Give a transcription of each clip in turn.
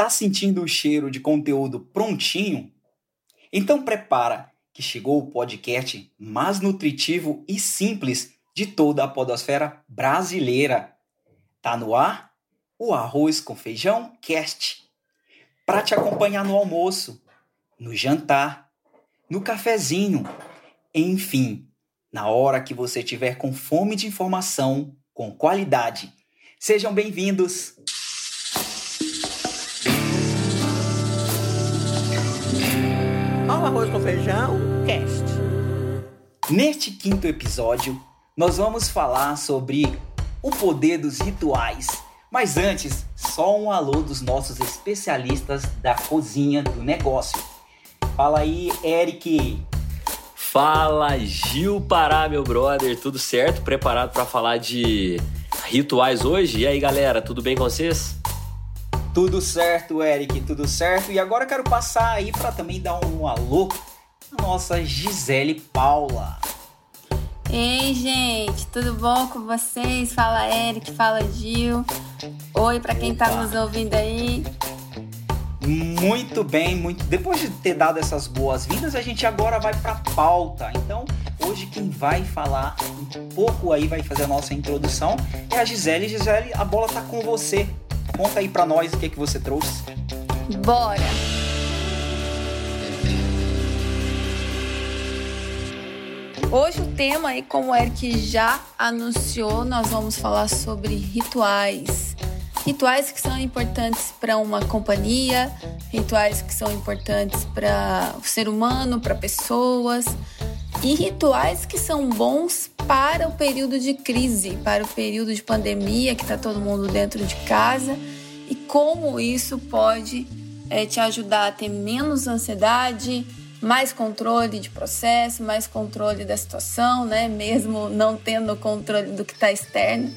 Tá sentindo o cheiro de conteúdo prontinho? Então prepara que chegou o podcast mais nutritivo e simples de toda a podosfera brasileira. Tá no ar o Arroz com Feijão Cast. Para te acompanhar no almoço, no jantar, no cafezinho, enfim, na hora que você tiver com fome de informação com qualidade. Sejam bem-vindos. Ao Arroz com Feijão Cast. Neste quinto episódio, nós vamos falar sobre o poder dos rituais. Mas antes, só um alô dos nossos especialistas da cozinha do negócio. Fala aí, Eric. Fala, Gil Pará, meu brother, tudo certo? Preparado para falar de rituais hoje? E aí, galera, tudo bem com vocês? Tudo certo, Eric, tudo certo. E agora eu quero passar aí para também dar um alô à nossa Gisele Paula. Ei, gente, tudo bom com vocês? Fala Eric, fala Gil. Oi para quem tá nos ouvindo aí. Muito bem, muito. Depois de ter dado essas boas-vindas, a gente agora vai para pauta. Então, hoje quem vai falar um pouco aí, vai fazer a nossa introdução é a Gisele. Gisele, a bola tá com você. Conta aí para nós o que é que você trouxe. Bora. Hoje o tema aí, como o Eric já anunciou, nós vamos falar sobre rituais. Rituais que são importantes para uma companhia, rituais que são importantes para o ser humano, para pessoas, e rituais que são bons para o período de crise, para o período de pandemia, que está todo mundo dentro de casa, e como isso pode é, te ajudar a ter menos ansiedade, mais controle de processo, mais controle da situação, né? Mesmo não tendo controle do que está externo.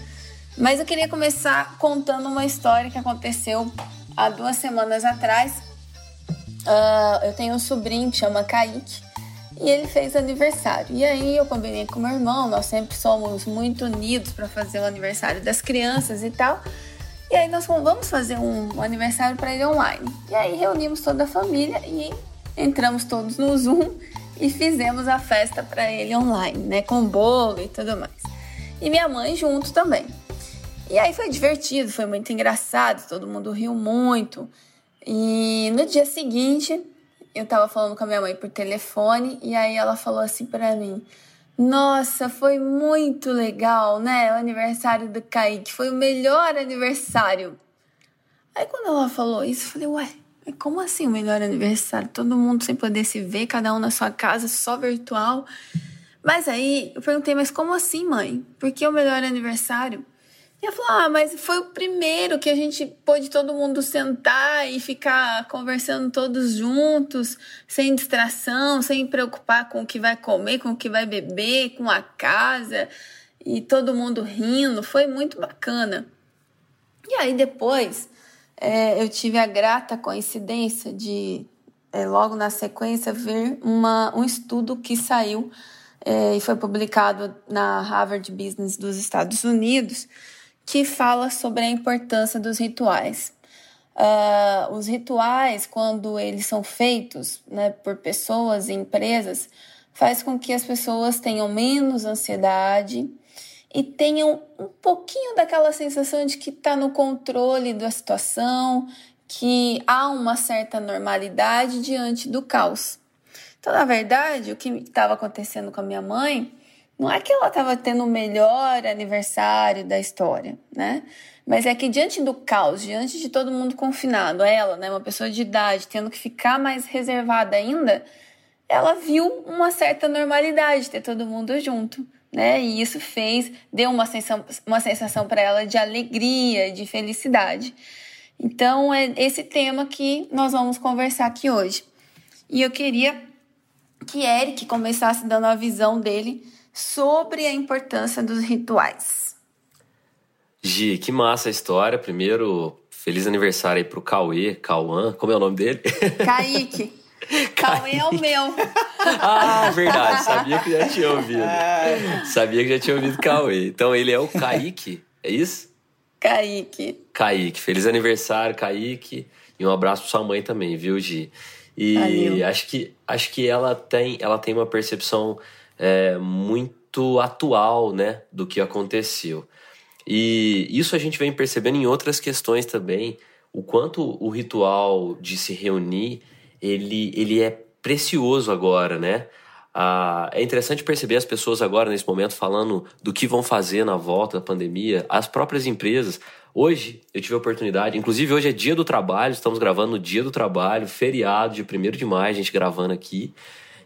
Mas eu queria começar contando uma história que aconteceu há duas semanas atrás. Uh, eu tenho um sobrinho que chama Kaique e ele fez aniversário. E aí eu combinei com meu irmão, nós sempre somos muito unidos para fazer o aniversário das crianças e tal. E aí nós falamos, vamos fazer um, aniversário para ele online. E aí reunimos toda a família e entramos todos no Zoom e fizemos a festa para ele online, né, com bolo e tudo mais. E minha mãe junto também. E aí foi divertido, foi muito engraçado, todo mundo riu muito. E no dia seguinte, eu tava falando com a minha mãe por telefone e aí ela falou assim para mim: "Nossa, foi muito legal, né? O aniversário do Kaique foi o melhor aniversário". Aí quando ela falou isso, eu falei: "Ué, como assim o melhor aniversário? Todo mundo sem poder se ver, cada um na sua casa, só virtual". Mas aí eu perguntei: "Mas como assim, mãe? Por que o melhor aniversário?" E ela falou: Ah, mas foi o primeiro que a gente pôde todo mundo sentar e ficar conversando todos juntos, sem distração, sem preocupar com o que vai comer, com o que vai beber, com a casa, e todo mundo rindo. Foi muito bacana. E aí depois é, eu tive a grata coincidência de, é, logo na sequência, ver uma, um estudo que saiu é, e foi publicado na Harvard Business dos Estados Unidos que fala sobre a importância dos rituais. Uh, os rituais, quando eles são feitos né, por pessoas e empresas, faz com que as pessoas tenham menos ansiedade e tenham um pouquinho daquela sensação de que está no controle da situação, que há uma certa normalidade diante do caos. Então, na verdade, o que estava acontecendo com a minha mãe não é que ela estava tendo o melhor aniversário da história, né? Mas é que diante do caos, diante de todo mundo confinado, ela, né, uma pessoa de idade, tendo que ficar mais reservada ainda, ela viu uma certa normalidade ter todo mundo junto, né? E isso fez, deu uma sensação, uma sensação para ela de alegria, de felicidade. Então, é esse tema que nós vamos conversar aqui hoje. E eu queria que Eric começasse dando a visão dele sobre a importância dos rituais. Gi, que massa a história. Primeiro, feliz aniversário aí pro Cauê, Cauã, como é o nome dele? Kaique. Cauê é o meu. ah, verdade. Sabia que já tinha ouvido. Sabia que já tinha ouvido Cauê. Então ele é o Kaique, é isso? Kaique. Kaique. Feliz aniversário, Kaique. E um abraço para sua mãe também, viu, Gi? E acho que, acho que ela tem, ela tem uma percepção é, muito atual, né, do que aconteceu. E isso a gente vem percebendo em outras questões também, o quanto o ritual de se reunir, ele, ele é precioso agora, né? Ah, é interessante perceber as pessoas agora, nesse momento, falando do que vão fazer na volta da pandemia, as próprias empresas. Hoje eu tive a oportunidade, inclusive hoje é dia do trabalho, estamos gravando no dia do trabalho, feriado de 1 de maio, a gente gravando aqui.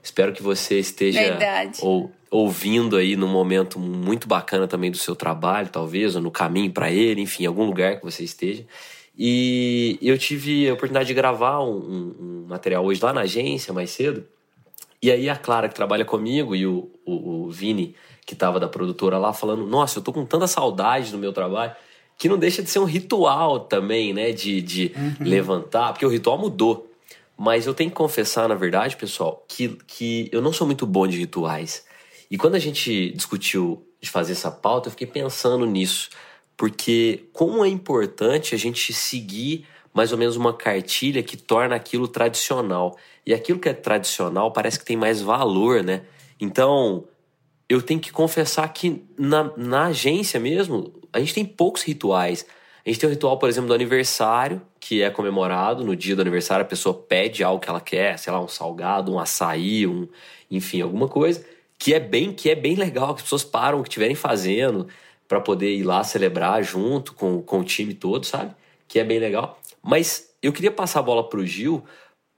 Espero que você esteja ou, ouvindo aí num momento muito bacana também do seu trabalho, talvez, ou no caminho para ele, enfim, em algum lugar que você esteja. E eu tive a oportunidade de gravar um, um, um material hoje lá na agência, mais cedo. E aí a Clara, que trabalha comigo, e o, o, o Vini, que estava da produtora lá, falando: Nossa, eu tô com tanta saudade do meu trabalho que não deixa de ser um ritual também, né? De, de uhum. levantar, porque o ritual mudou. Mas eu tenho que confessar, na verdade, pessoal, que, que eu não sou muito bom de rituais. E quando a gente discutiu de fazer essa pauta, eu fiquei pensando nisso. Porque como é importante a gente seguir mais ou menos uma cartilha que torna aquilo tradicional. E aquilo que é tradicional parece que tem mais valor, né? Então, eu tenho que confessar que na, na agência mesmo, a gente tem poucos rituais. A gente tem o ritual, por exemplo, do aniversário, que é comemorado no dia do aniversário, a pessoa pede algo que ela quer, sei lá, um salgado, um açaí, um, enfim, alguma coisa, que é bem, que é bem legal, que as pessoas param o que estiverem fazendo para poder ir lá celebrar junto com, com o time todo, sabe? Que é bem legal. Mas eu queria passar a bola pro Gil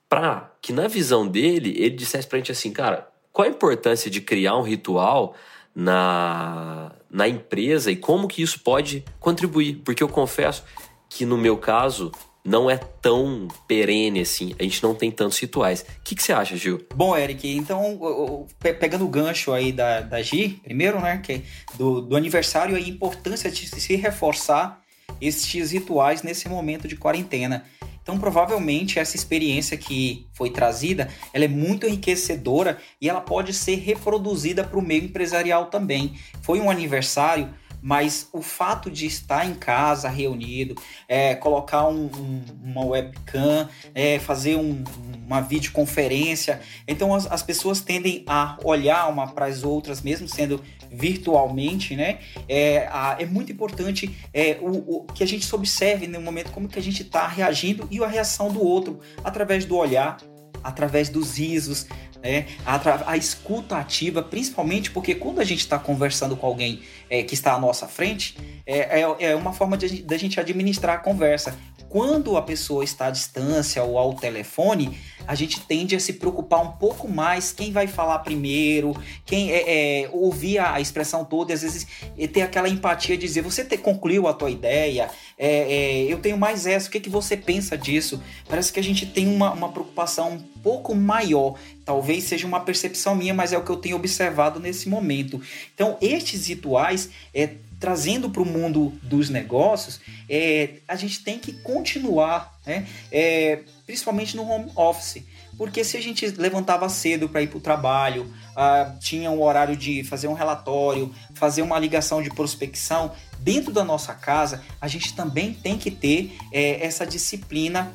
para que na visão dele, ele dissesse pra gente assim, cara, qual a importância de criar um ritual na, na empresa e como que isso pode contribuir? Porque eu confesso que no meu caso não é tão perene assim, a gente não tem tantos rituais. O que, que você acha, Gil? Bom, Eric, então, pegando o gancho aí da, da Gi, primeiro, né, que do, do aniversário, a importância de se reforçar estes rituais nesse momento de quarentena. Então, provavelmente, essa experiência que foi trazida, ela é muito enriquecedora e ela pode ser reproduzida para o meio empresarial também. Foi um aniversário, mas o fato de estar em casa reunido, é, colocar um, um, uma webcam, é, fazer um, uma videoconferência, então as, as pessoas tendem a olhar uma para as outras, mesmo sendo virtualmente, né? É, a, é muito importante é, o, o, que a gente observe no momento como que a gente está reagindo e a reação do outro através do olhar, através dos risos, né? a, a escuta ativa, principalmente porque quando a gente está conversando com alguém é, que está à nossa frente, é, é, é uma forma de, de a gente administrar a conversa. Quando a pessoa está à distância ou ao telefone, a gente tende a se preocupar um pouco mais quem vai falar primeiro, quem é, é ouvir a expressão toda, e às vezes ter aquela empatia de dizer, você te, concluiu a tua ideia, é, é, eu tenho mais essa, o que, que você pensa disso? Parece que a gente tem uma, uma preocupação um pouco maior. Talvez seja uma percepção minha, mas é o que eu tenho observado nesse momento. Então, estes rituais é, trazendo para o mundo dos negócios, é, a gente tem que continuar, né? É, principalmente no home office. Porque se a gente levantava cedo para ir para o trabalho, ah, tinha um horário de fazer um relatório, fazer uma ligação de prospecção, dentro da nossa casa, a gente também tem que ter é, essa disciplina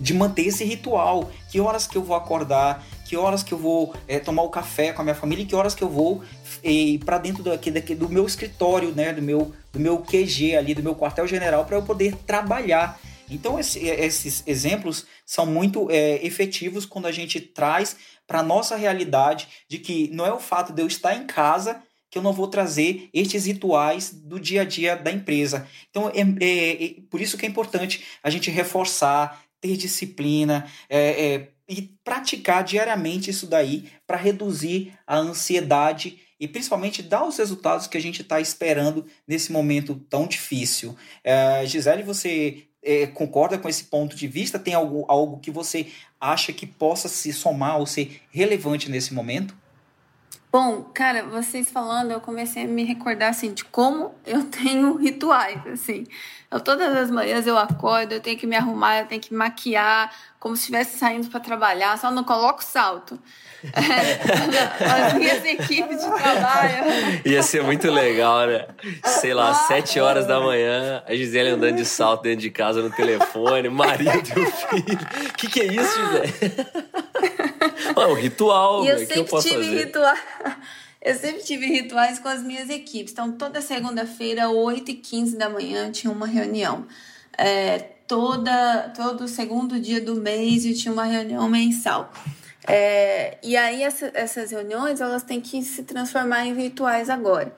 de manter esse ritual. Que horas que eu vou acordar, que horas que eu vou é, tomar o café com a minha família, que horas que eu vou e para dentro daqui, daqui, do meu escritório, né, do meu, do meu QG ali, do meu quartel-general, para eu poder trabalhar. Então, esse, esses exemplos são muito é, efetivos quando a gente traz para a nossa realidade de que não é o fato de eu estar em casa que eu não vou trazer estes rituais do dia a dia da empresa. Então, é, é, é por isso que é importante a gente reforçar, ter disciplina, é, é, e praticar diariamente isso daí para reduzir a ansiedade e principalmente dar os resultados que a gente está esperando nesse momento tão difícil. É, Gisele, você é, concorda com esse ponto de vista? Tem algo, algo que você acha que possa se somar ou ser relevante nesse momento? Bom, cara, vocês falando, eu comecei a me recordar assim de como eu tenho rituais, assim. Eu, todas as manhãs eu acordo, eu tenho que me arrumar, eu tenho que maquiar, como se estivesse saindo para trabalhar, só não coloco salto. É, as minhas equipes de trabalho. Ia ser muito legal, né? Sei lá, sete horas da manhã, a Gisele andando de salto dentro de casa no telefone, marido e o filho. O que, que é isso, Gisele? É um ritual, e eu que sempre eu posso tive fazer? ritual. Eu sempre tive rituais com as minhas equipes. Então, toda segunda-feira, 8 e 15 da manhã, tinha uma reunião. É, toda, todo segundo dia do mês, eu tinha uma reunião mensal. É, e aí, essa, essas reuniões, elas têm que se transformar em virtuais agora.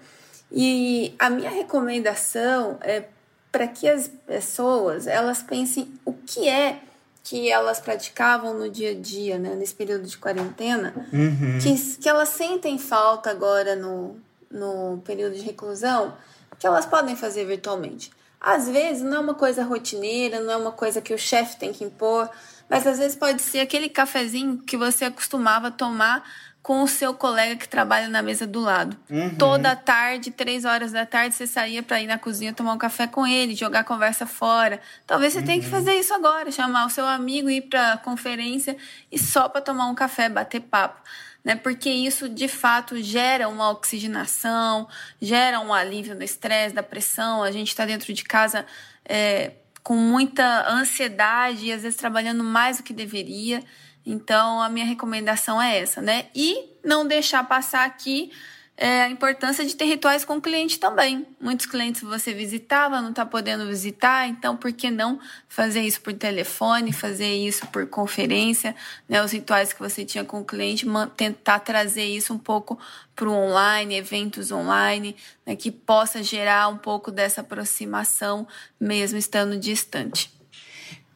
E a minha recomendação é para que as pessoas, elas pensem o que é que elas praticavam no dia a dia, né, nesse período de quarentena, Uhum. que, que elas sentem falta agora no, no período de reclusão, que elas podem fazer virtualmente. Às vezes não é uma coisa rotineira, não é uma coisa que o chefe tem que impor, mas às vezes pode ser aquele cafezinho que você acostumava tomar com o seu colega que trabalha na mesa do lado. Toda tarde, três horas da tarde, você saía para ir na cozinha tomar um café com ele, jogar a conversa fora. Talvez você tenha que fazer isso agora, chamar o seu amigo, ir para conferência e só para tomar um café, bater papo. Né? Porque isso de fato gera uma oxigenação, gera um alívio no estresse, da pressão. A gente está dentro de casa é, com muita ansiedade e às vezes trabalhando mais do que deveria. Então, a minha recomendação é essa, né? E não deixar passar aqui é, a importância de ter rituais com o cliente também. Muitos clientes você visitava, não está podendo visitar, então por que não fazer isso por telefone, fazer isso por conferência, né? Os rituais que você tinha com o cliente, tentar trazer isso um pouco para o online, eventos online, né? que possa gerar um pouco dessa aproximação, mesmo estando distante.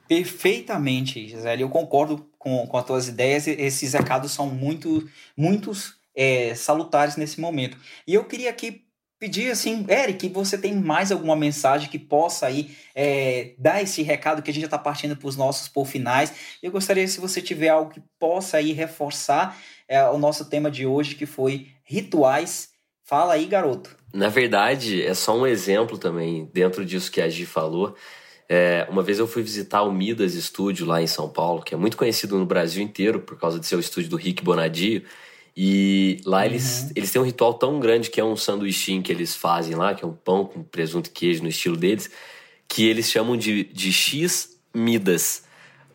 Perfeitamente, Gisele. Eu concordo com, com as tuas ideias. Esses recados são muito, muitos é, salutares nesse momento. E eu queria aqui pedir assim, Eric, você tem mais alguma mensagem que possa aí é, dar esse recado que a gente já está partindo para os nossos por finais. Eu gostaria se você tiver algo que possa aí reforçar é, o nosso tema de hoje, que foi rituais. Fala aí, garoto. Na verdade, é só um exemplo também, dentro disso que a Gi falou. É, uma vez eu fui visitar o Midas Studio lá em São Paulo, que é muito conhecido no Brasil inteiro por causa de ser o estúdio do Rick Bonadio. E lá uhum. eles, eles têm um ritual tão grande que é um sanduichinho que eles fazem lá, que é um pão com presunto e queijo no estilo deles, que eles chamam de, de X Midas.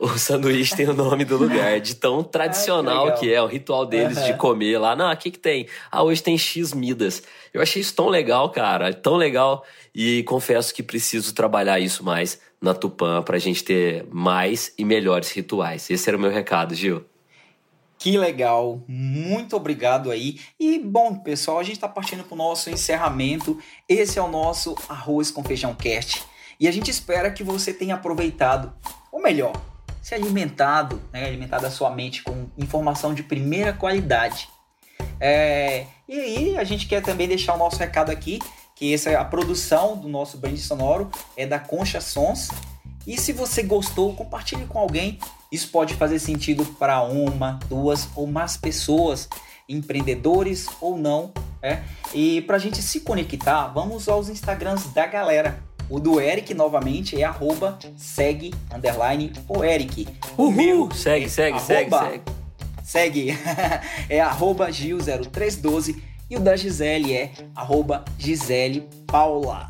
O sanduíche tem o nome do lugar, de tão tradicional ah, que, que, é, o ritual deles uhum. de comer lá. Não, o que, que tem? Ah, hoje tem X Midas. Eu achei isso tão legal, cara, tão legal. E confesso que preciso trabalhar isso mais na Tupã pra gente ter mais e melhores rituais. Esse era o meu recado, Gil. Que legal, muito obrigado aí. E bom, pessoal, a gente está partindo para o nosso encerramento. Esse é o nosso Arroz com Feijão Cast. E a gente espera que você tenha aproveitado, ou melhor, se alimentado, né, alimentado a sua mente com informação de primeira qualidade. É, e aí a gente quer também deixar o nosso recado aqui, que essa a produção do nosso brand sonoro é da Concha Sons. E se você gostou, compartilhe com alguém. Isso pode fazer sentido para uma, duas ou mais pessoas, empreendedores ou não. É? E para a gente se conectar, vamos aos Instagrams da galera. O do Eric, novamente, é arroba segue, underline, o Eric. O Uhul. meu segue, segue, arroba, segue, segue. Segue. é arroba Gil0312 e o da Gisele é arroba Gisele Paula.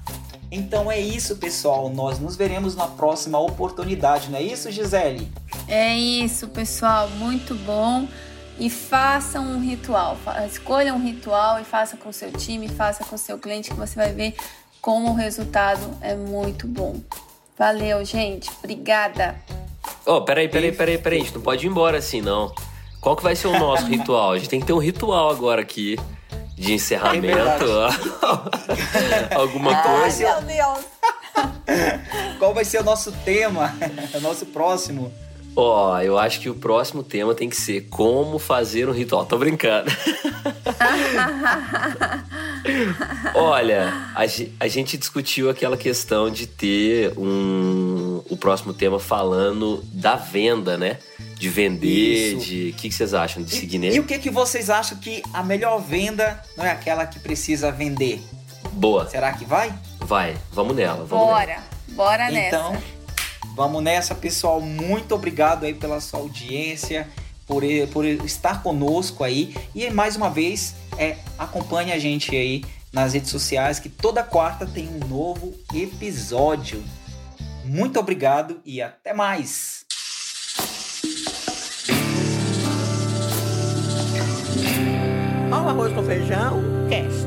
Então é isso, pessoal. Nós nos veremos na próxima oportunidade, não é isso, Gisele? É isso, pessoal. Muito bom. E façam um ritual. Escolha um ritual e faça com o seu time, faça com o seu cliente, que você vai ver como o resultado é muito bom. Valeu, gente. Obrigada. Oh, peraí, peraí, peraí, peraí. A gente não pode ir embora assim, não. Qual que vai ser o nosso ritual? A gente tem que ter um ritual agora aqui de encerramento. É Alguma Ai, coisa. Meu Deus. Qual vai ser o nosso tema? o nosso próximo? Ó, oh, eu acho que o próximo tema tem que ser como fazer um ritual. Tô brincando. Olha, a, a, gente discutiu aquela questão de ter um, o próximo tema falando da venda, né? de vender, Isso. de. O que, que, vocês acham de seguir nele? E o que, que vocês acham que a melhor venda não é aquela que precisa vender? Boa. Será que vai? Vai, vamos nela. Vamos bora, nela. bora nessa. Então, vamos nessa, pessoal. Muito obrigado aí pela sua audiência, por, por estar conosco aí. E mais uma vez, é, acompanhe a gente aí nas redes sociais, que toda quarta tem um novo episódio. Muito obrigado e até mais! Arroz com feijão, cast.